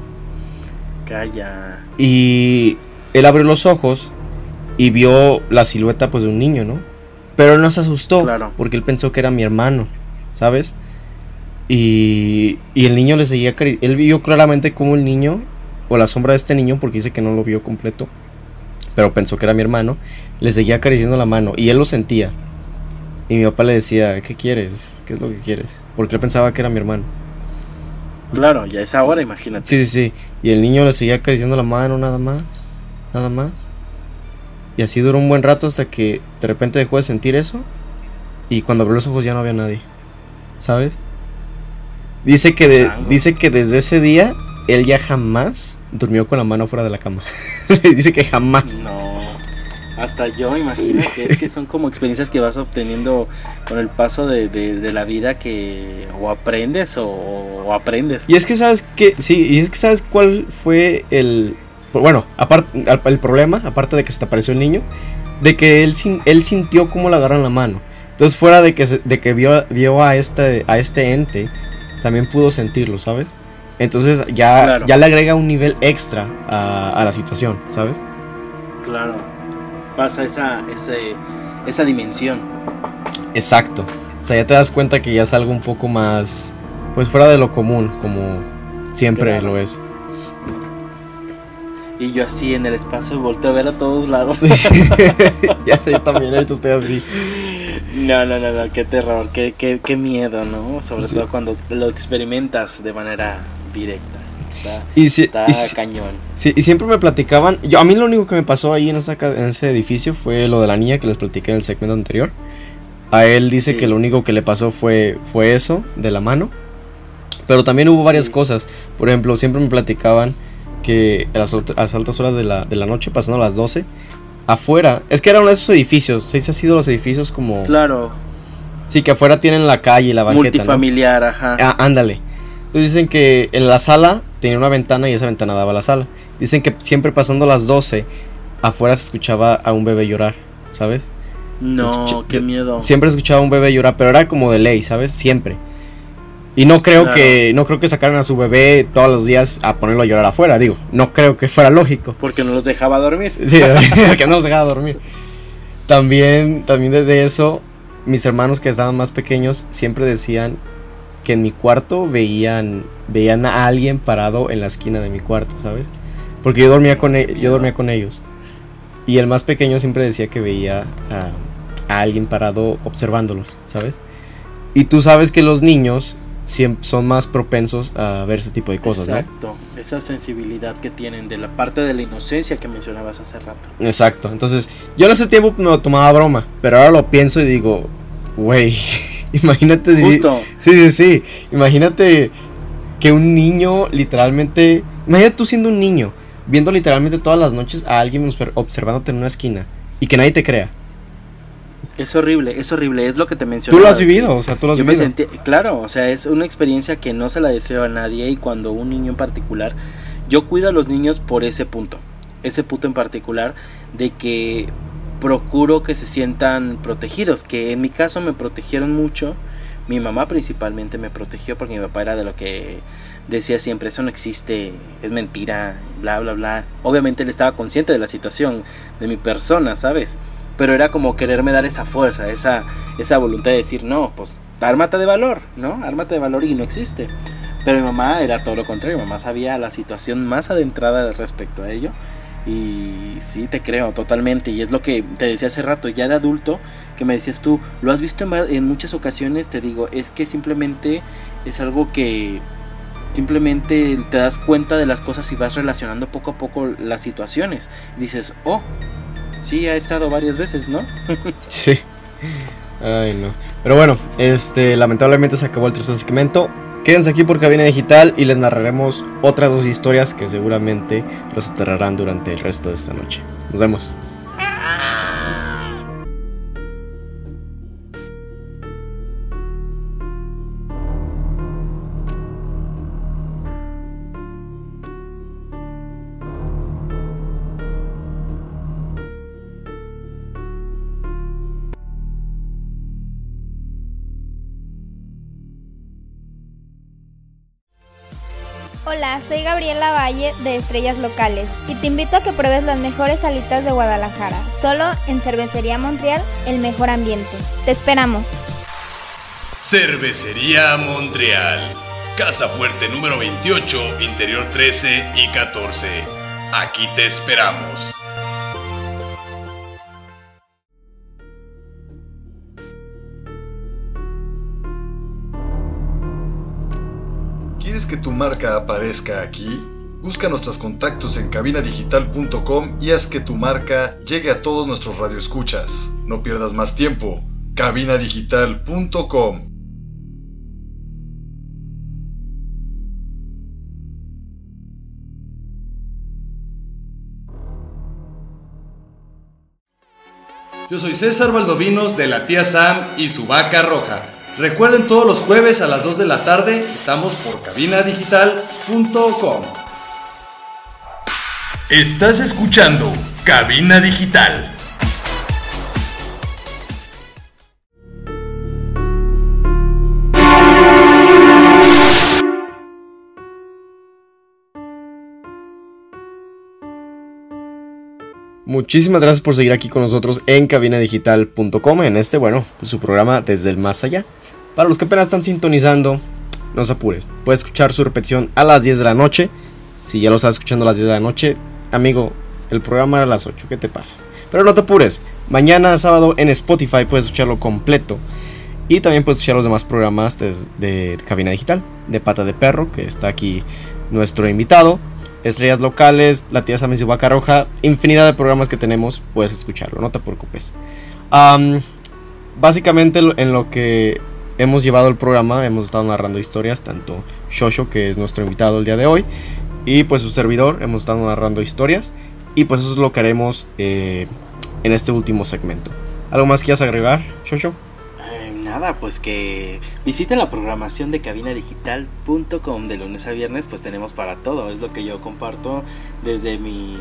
Calla. Y él abrió los ojos y vio la silueta pues de un niño, ¿no? Pero él no se asustó porque él pensó que era mi hermano, ¿sabes? Y, y el niño le seguía Él vio claramente como el niño, o la sombra de este niño, porque dice que no lo vio completo, pero pensó que era mi hermano, le seguía acariciando la mano y él lo sentía. Y mi papá le decía, ¿qué quieres? ¿Qué es lo que quieres? Porque él pensaba que era mi hermano. Claro, ya es ahora, imagínate. Sí, sí, sí. Y el niño le seguía acariciando la mano nada más. Nada más. Y así duró un buen rato hasta que de repente dejó de sentir eso. Y cuando abrió los ojos ya no había nadie. ¿Sabes? Dice que, dice que desde ese día él ya jamás durmió con la mano fuera de la cama. [laughs] dice que jamás. No. Hasta yo imagino que es que son como experiencias que vas obteniendo con el paso de, la vida que o aprendes o, aprendes. Y es que sabes que, sí, y es que sabes cuál fue el, bueno, aparte, el problema, aparte de que se te apareció el niño, de que él, él sintió cómo le agarran la mano. Entonces fuera de que, de que vio, vio a, este, a este ente también pudo sentirlo, ¿sabes? Entonces ya, Claro. ya le agrega un nivel extra a, a la situación, ¿sabes? Claro. Pasa esa, ese, esa dimensión. Exacto. O sea, ya te das cuenta que ya es algo un poco más, pues fuera de lo común, como siempre Claro. lo es. Y yo así en el espacio volteo a ver a todos lados. Sí. [laughs] [laughs] ya sé, también ahorita estoy así. No, no, no, no, qué terror, qué, qué, qué miedo, ¿no? Sobre Sí. todo cuando lo experimentas de manera directa. Está, Y, si- está y si- cañón. sí, y siempre me platicaban, yo, a mí lo único que me pasó ahí en, esa en ese edificio fue lo de la niña que les platiqué en el segmento anterior. A él dice Sí. que lo único que le pasó fue, fue eso, de la mano. Pero también hubo varias Sí. cosas. Por ejemplo, siempre me platicaban que a las, ot- a las altas horas de la, de la noche, pasando a las 12, afuera, es que eran esos edificios, ¿sí? ha sido los edificios como... Claro, Sí, que afuera tienen la calle y la banqueta. ¿no? multifamiliar, ajá. Ah, ándale. Entonces dicen que en la sala tenía una ventana y esa ventana daba a la sala. Dicen que siempre pasando las 12, afuera se escuchaba a un bebé llorar, ¿sabes? no, escucha- qué miedo. Siempre escuchaba a un bebé llorar, pero era como de ley, ¿sabes? Siempre. Y no creo Claro. que no creo que sacaran a su bebé todos los días a ponerlo a llorar afuera, digo, no creo que fuera lógico. Porque no los dejaba dormir. [laughs] Sí, [laughs] que no los dejaba dormir. También, también desde eso, mis hermanos que estaban más pequeños siempre decían que en mi cuarto veían, veían a alguien parado en la esquina de mi cuarto, ¿sabes? Porque yo dormía con, e- yo dormía con ellos. Y el más pequeño siempre decía que veía a, a alguien parado observándolos, ¿sabes? Y tú sabes que los niños son más propensos a ver ese tipo de cosas, ¿no? Exacto, esa sensibilidad que tienen de la parte de la inocencia que mencionabas hace rato. Exacto. Entonces, yo en ese tiempo me lo tomaba broma, pero ahora lo pienso y digo, güey, [laughs] imagínate. si- Justo, Sí, sí, sí. Imagínate que un niño literalmente. Imagínate tú siendo un niño, viendo literalmente todas las noches a alguien obser- observándote en una esquina y que nadie te crea. Es horrible, es horrible, es lo que te mencionaba. Tú lo has vivido, o sea, tú lo has Yo me vivido. sentí, claro, o sea, es una experiencia que no se la deseo a nadie y cuando un niño en particular, yo cuido a los niños por ese punto, ese punto en particular de que procuro que se sientan protegidos, que en mi caso me protegieron mucho, mi mamá principalmente me protegió porque mi papá era de lo que decía siempre, eso no existe, es mentira, bla, bla, bla. Obviamente él estaba consciente de la situación, de mi persona, ¿sabes? Pero era como quererme dar esa fuerza, esa, esa voluntad de decir, no, pues ármate de valor, ¿no? Ármate de valor y no existe. Pero mi mamá era todo lo contrario, mi mamá sabía la situación más adentrada respecto a ello. Y sí, te creo totalmente. Y es lo que te decía hace rato, ya de adulto, que me decías tú, lo has visto en, en muchas ocasiones, te digo, es que simplemente es algo que simplemente te das cuenta de las cosas y vas relacionando poco a poco las situaciones. Dices, oh, sí, ha estado varias veces, ¿no? [laughs] Sí. Ay, no. Pero bueno, este, lamentablemente se acabó el tercer segmento. Quédense aquí por Cabina Digital y les narraremos otras dos historias que seguramente los aterrarán durante el resto de esta noche. Nos vemos. Soy Gabriela Valle de Estrellas Locales y te invito a que pruebes las mejores salitas de Guadalajara, solo en Cervecería Montreal, el mejor ambiente. Te esperamos. Cervecería Montreal. Casa Fuerte número 28, Interior 13 y 14. Aquí te esperamos. ¿Quieres que tu marca aparezca aquí? Busca nuestros contactos en cabinadigital.com y haz que tu marca llegue a todos nuestros radioescuchas. No pierdas más tiempo. cabinadigital.com Yo soy César Valdovinos de la tía Sam y su vaca roja. Recuerden todos los jueves a las 2 de la tarde estamos por cabinadigital.com. Estás escuchando Cabina Digital. Muchísimas gracias por seguir aquí con nosotros en cabinadigital.com en este, bueno, pues su programa desde el más allá. Para los que apenas están sintonizando, no se apures. Puedes escuchar su repetición a las 10 de la noche. Si ya lo estás escuchando a las 10 de la noche, amigo, el programa era a las 8. ¿Qué te pasa? Pero no te apures. Mañana sábado en Spotify puedes escucharlo completo. Y también puedes escuchar los demás programas de, de Cabina Digital, de Pata de Perro, que está aquí nuestro invitado. Estrellas locales, La tía Sam y vaca roja, infinidad de programas que tenemos, puedes escucharlo, no te preocupes. Am, básicamente en lo que hemos llevado el programa, hemos estado narrando historias, tanto Shosho, que es nuestro invitado el día de hoy, y pues su servidor, hemos estado narrando historias, y pues eso es lo que haremos eh, en este último segmento. ¿Algo más quieras agregar, Shosho? Eh, nada, pues que visiten la programación de cabinadigital.com de lunes a viernes, pues tenemos para todo. Es lo que yo comparto desde mi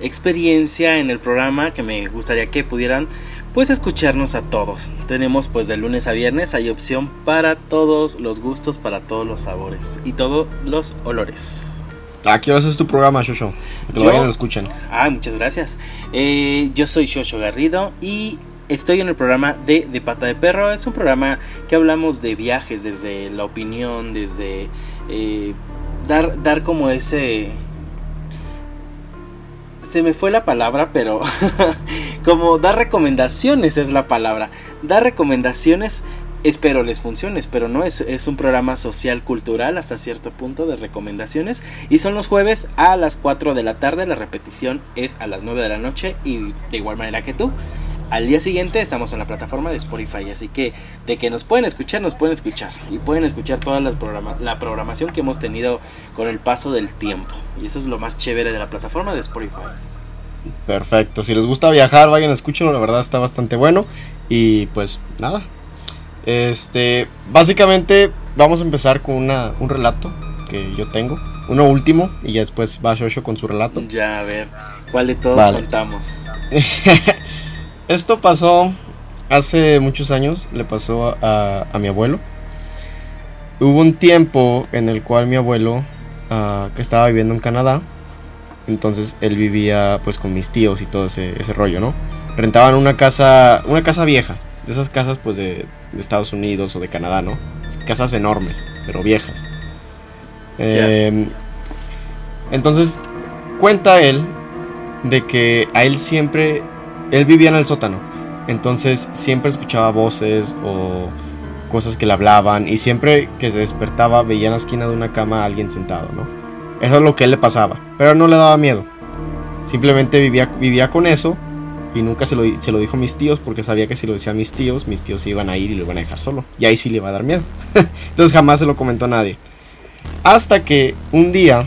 experiencia en el programa que me gustaría que pudieran pues escucharnos a todos. Tenemos pues de lunes a viernes, hay opción para todos los gustos, para todos los sabores y todos los olores. ¿A qué hora es tu programa, Shosho? Que lo Yo- vayan y lo escuchen. Ah, muchas gracias. Eh, yo soy Shosho Garrido y estoy en el programa de De Pata de Perro. Es un programa que hablamos de viajes, desde la opinión, desde eh, dar, dar como ese... Se me fue la palabra, pero [laughs] como dar recomendaciones es la palabra. Dar recomendaciones espero les funcione, pero no es, es un programa social cultural hasta cierto punto de recomendaciones y son los jueves a las 4 de la tarde, la repetición es a las 9 de la noche y de igual manera que tú. Al día siguiente estamos en la plataforma de Spotify, así que de que nos pueden escuchar, nos pueden escuchar y pueden escuchar toda las programa- la programación que hemos tenido con el paso del tiempo. Y eso es lo más chévere de la plataforma de Spotify. Perfecto, si les gusta viajar, vayan a escucharlo, la verdad está bastante bueno. Y pues nada. Este, básicamente vamos a empezar con una, un relato que yo tengo, uno último, y ya después va Shosho con su relato. Ya, a ver, ¿cuál de todos Vale. contamos? [laughs] Esto pasó hace muchos años, le pasó a, a mi abuelo. Hubo un tiempo en el cual mi abuelo, ah, que estaba viviendo en Canadá, entonces él vivía pues con mis tíos y todo ese, ese rollo, ¿no? Rentaban una casa, una casa vieja, de esas casas pues de, de Estados Unidos o de Canadá, ¿no? Casas enormes, pero viejas. Em, entonces cuenta él de que a él siempre, él vivía en el sótano, entonces siempre escuchaba voces o cosas que le hablaban y siempre que se despertaba veía en la esquina de una cama a alguien sentado, ¿no? Eso es lo que él le pasaba, pero no le daba miedo. Simplemente vivía, vivía con eso y nunca se lo, se lo dijo a mis tíos porque sabía que si lo decía a mis tíos, mis tíos se iban a ir y lo iban a dejar solo. Y ahí sí le iba a dar miedo. [laughs] Entonces jamás se lo comentó a nadie. Hasta que un día,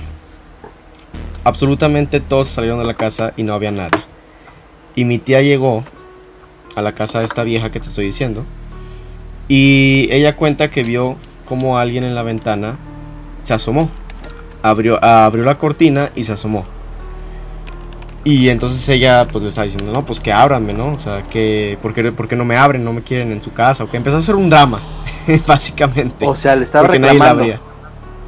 absolutamente todos salieron de la casa y no había nadie. Y mi tía llegó a la casa de esta vieja que te estoy diciendo. Y ella cuenta que vio como alguien en la ventana se asomó. Abrió, abrió la cortina y se asomó. Y entonces ella pues le estaba diciendo, no, pues que ábranme, ¿no? O sea, que, ¿por qué, por qué no me abren? ¿No me quieren en su casa? O que empezó a hacer un drama, [laughs] básicamente. O sea, le estaba porque nadie la reclamando. abría.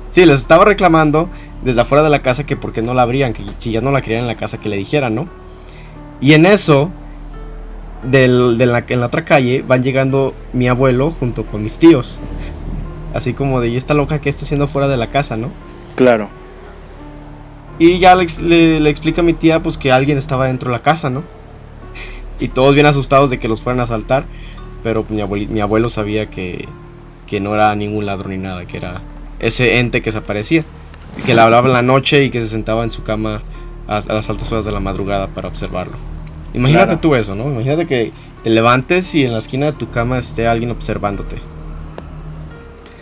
Sí, les estaba reclamando desde afuera de la casa que por qué no la abrían, que si ya no la querían en la casa que le dijeran, ¿no? Y en eso, del- de la, en la otra calle, van llegando mi abuelo junto con mis tíos. Así como de, ¿y esta loca que está haciendo fuera de la casa, no? Claro. Y ya le, le- le explica a mi tía pues que alguien estaba dentro de la casa, ¿no? Y todos bien asustados de que los fueran a asaltar. Pero mi, abueli- mi abuelo sabía que, que no era ningún ladrón ni nada, que era ese ente que se aparecía. Que le hablaba en la noche y que se sentaba en su cama a, a las altas horas de la madrugada para observarlo. Imagínate Claro. tú eso, ¿no? Imagínate que te levantes y en la esquina de tu cama esté alguien observándote.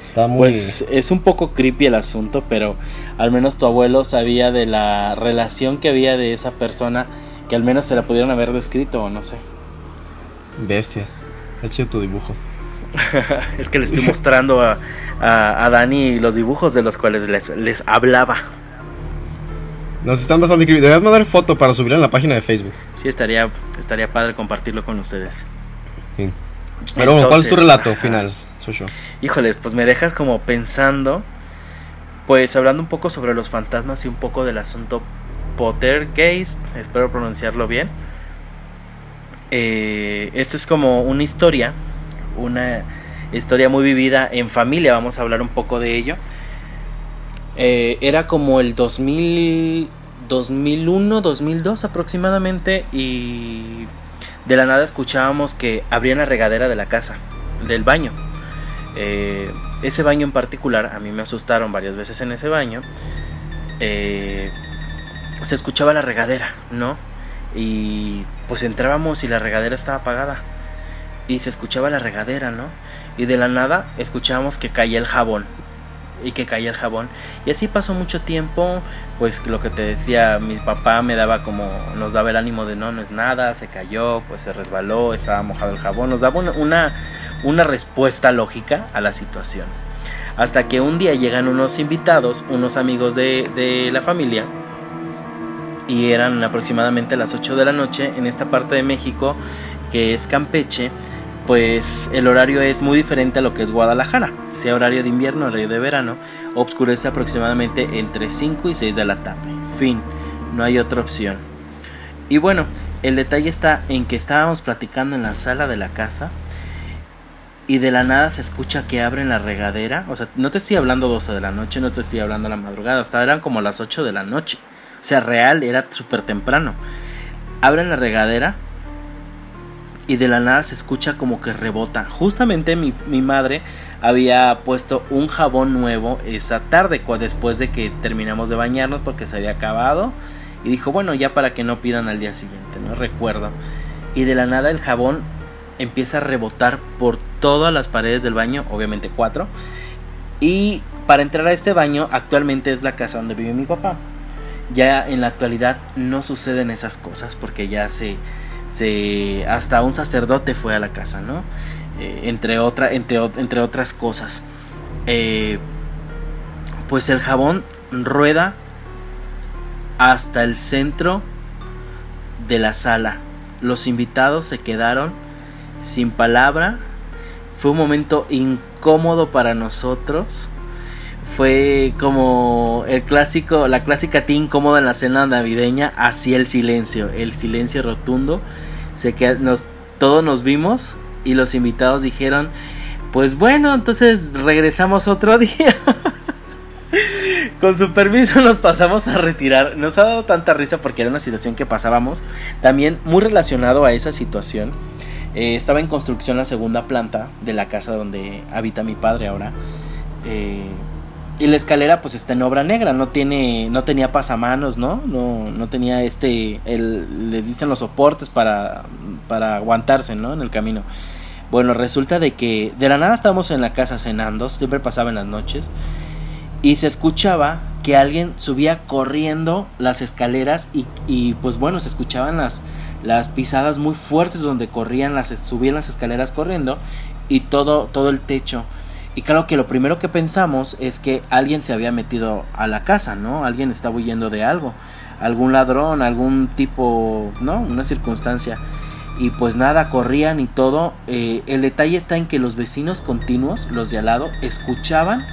Está muy... Pues es un poco creepy el asunto, pero al menos tu abuelo sabía de la relación que había de esa persona que al menos se la pudieron haber descrito o no sé. bestia. Está chido tu dibujo. [laughs] es que le estoy mostrando a, a, a Dani los dibujos de los cuales les, les hablaba. Nos están bastante creepy. Deberías mandar foto para subirla en la página de Facebook. Sí, estaría, estaría padre compartirlo con ustedes. Sí. Pero bueno, ¿cuál es tu relato final, Sosho? Híjoles, pues me dejas como pensando, pues hablando un poco sobre los fantasmas y un poco del asunto Pottergeist, espero pronunciarlo bien. eh, esto es como una historia, una historia muy vivida en familia, vamos a hablar un poco de ello. Eh, era como el 2000, 2001, 2002 aproximadamente y de la nada escuchábamos que abrían la regadera de la casa, del baño. Eh, ese baño en particular, a mí me asustaron varias veces en ese baño. Eh, se escuchaba la regadera, ¿no? Y pues entrábamos y la regadera estaba apagada. Y se escuchaba la regadera, ¿no? Y de la nada escuchábamos que caía el jabón y que caía el jabón. Y así pasó mucho tiempo, pues lo que te decía, mi papá me daba como, nos daba el ánimo de no, no es nada, se cayó, pues se resbaló, estaba mojado el jabón, nos daba una, una, respuesta lógica a la situación. Hasta que un día llegan unos invitados, unos amigos de, de la familia, y eran aproximadamente las 8 de la noche en esta parte de México, que es Campeche, pues el horario es muy diferente a lo que es Guadalajara. Sea horario de invierno, horario de verano, obscurece aproximadamente entre 5 y 6 de la tarde. Fin, no hay otra opción. Y bueno, el detalle está en que estábamos platicando en la sala de la casa y de la nada se escucha que abren la regadera. O sea, no te estoy hablando 12 de la noche, no te estoy hablando la madrugada, hasta eran como las 8 de la noche. O sea, real, era súper temprano. Abren la regadera y de la nada se escucha como que rebota. Justamente mi, madre había puesto un jabón nuevo esa tarde, después de que terminamos de bañarnos porque se había acabado. Y dijo, bueno, ya para que no pidan al día siguiente, no recuerdo. Y de la nada el jabón empieza a rebotar por todas las paredes del baño, obviamente cuatro. Y para entrar a este baño actualmente es la casa donde vive mi papá. Ya en la actualidad no suceden esas cosas porque ya se hasta un sacerdote fue a la casa, ¿no? Eh, entre, otra, entre, entre, otras cosas. Eh, pues el jabón rueda hasta el centro de la sala. Los invitados se quedaron sin palabra. Fue un momento incómodo para nosotros. Fue como el clásico, la clásica tía incómoda en la cena navideña, así el silencio, el silencio rotundo se nos, todos nos vimos y los invitados dijeron, pues bueno, entonces regresamos otro [laughs] día. Con su permiso nos pasamos a retirar. Nos ha dado tanta risa porque era una situación que pasábamos. También muy relacionado a esa situación. Eh, estaba en construcción la segunda planta de la casa donde habita mi padre ahora. Eh, y la escalera pues está en obra negra, no tiene, no tenía pasamanos, ¿no? No, no tenía este, el, le dicen los soportes para, para aguantarse, ¿no? En el camino. Bueno, resulta de que de la nada estábamos en la casa cenando, siempre pasaba en las noches, y se escuchaba que alguien subía corriendo las escaleras y, y pues bueno, se escuchaban las, las pisadas muy fuertes donde corrían las, subían las escaleras corriendo y todo, todo el techo y claro que lo primero que pensamos es que alguien se había metido a la casa, ¿no? Alguien estaba huyendo de algo. Algún ladrón, algún tipo, ¿no? Una circunstancia. Y pues nada, corrían y todo. Eh, el detalle está en que los vecinos continuos, los de al lado, escuchaban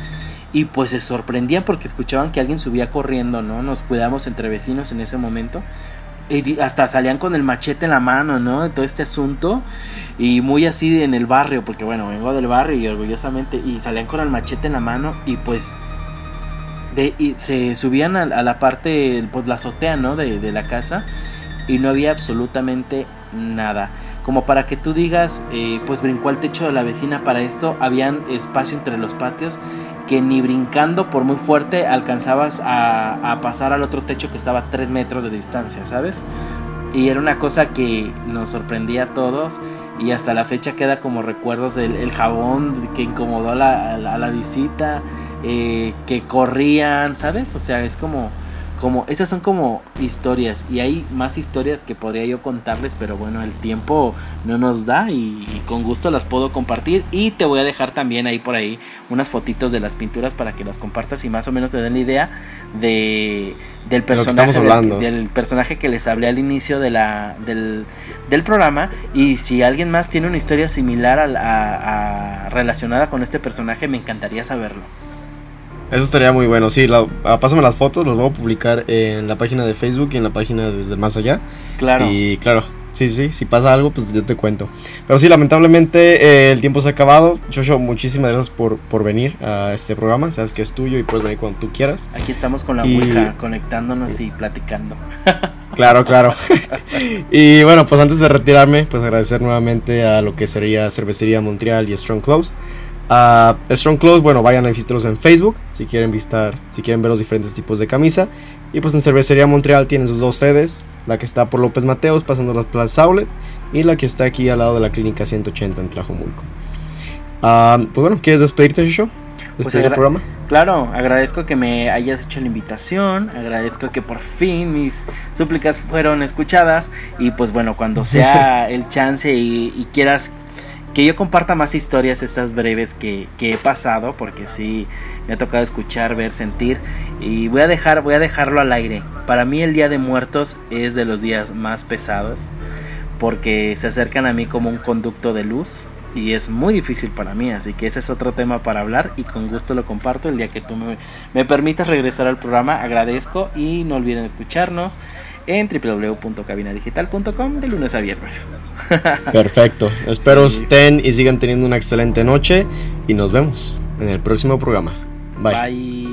y pues se sorprendían porque escuchaban que alguien subía corriendo, ¿no? Nos cuidamos entre vecinos en ese momento. Y hasta salían con el machete en la mano, ¿no? Todo este asunto. Y muy así en el barrio, porque bueno, vengo del barrio y orgullosamente. Y salían con el machete en la mano y pues. Se subían a, la parte, pues la azotea, ¿no? De, de, la casa. Y no había absolutamente nada. Como para que tú digas, eh, pues brincó al techo de la vecina para esto. Habían espacio entre los patios que ni brincando por muy fuerte alcanzabas a, pasar al otro techo que estaba a 3 metros de distancia, ¿sabes? Y era una cosa que nos sorprendía a todos y hasta la fecha queda como recuerdos del el jabón que incomodó a la, visita, eh, que corrían, ¿sabes? O sea, es como como esas son como historias y hay más historias que podría yo contarles pero bueno el tiempo no nos da y, con gusto las puedo compartir y te voy a dejar también ahí por ahí unas fotitos de las pinturas para que las compartas y más o menos te den la idea de del personaje del, personaje que les hablé al inicio de la del, del programa y si alguien más tiene una historia similar a, relacionada con este personaje me encantaría saberlo eso estaría muy bueno, sí, ah, pásame las fotos, las voy a publicar en la página de Facebook y en la página desde más allá. Claro. Y claro, Sí, sí, si pasa algo, pues yo te cuento. Pero sí, lamentablemente eh, el tiempo se ha acabado. Joshua, muchísimas gracias por, por venir a este programa. Sabes que es tuyo y puedes venir cuando tú quieras. Aquí estamos con la Y- conectándonos y platicando. [laughs] Claro, claro. [laughs] y bueno, pues antes de retirarme, pues agradecer nuevamente a lo que sería Cervecería Montreal y Strong Close. A Strong Close, bueno, vayan a visitarlos en Facebook si quieren visitar, si quieren ver los diferentes tipos de camisa. Y pues en Cervecería Montreal tienen sus dos sedes, la que está por López Mateos pasando las Plaza Outlet y la que está aquí al lado de la Clínica 180 en Tlajomulco. Ah, pues bueno, ¿quieres despedirte, Shosho? Pues ¿Despedir el agra- programa? Claro, agradezco que me hayas hecho la invitación, agradezco que por fin mis súplicas fueron escuchadas y pues bueno, cuando [laughs] sea el chance y, y quieras que yo comparta más historias estas breves que, que he pasado, porque sí me ha tocado escuchar, ver, sentir y voy a dejar voy a dejarlo al aire. Para mí el Día de Muertos es de los días más pesados porque se acercan a mí como un conducto de luz y es muy difícil para mí, así que ese es otro tema para hablar y con gusto lo comparto el día que tú me, me permitas regresar al programa, agradezco y no olviden escucharnos en www.cabinadigital.com de lunes a viernes. [laughs] Perfecto. Espero Sí. estén y sigan teniendo una excelente noche y nos vemos en el próximo programa. Bye. Bye.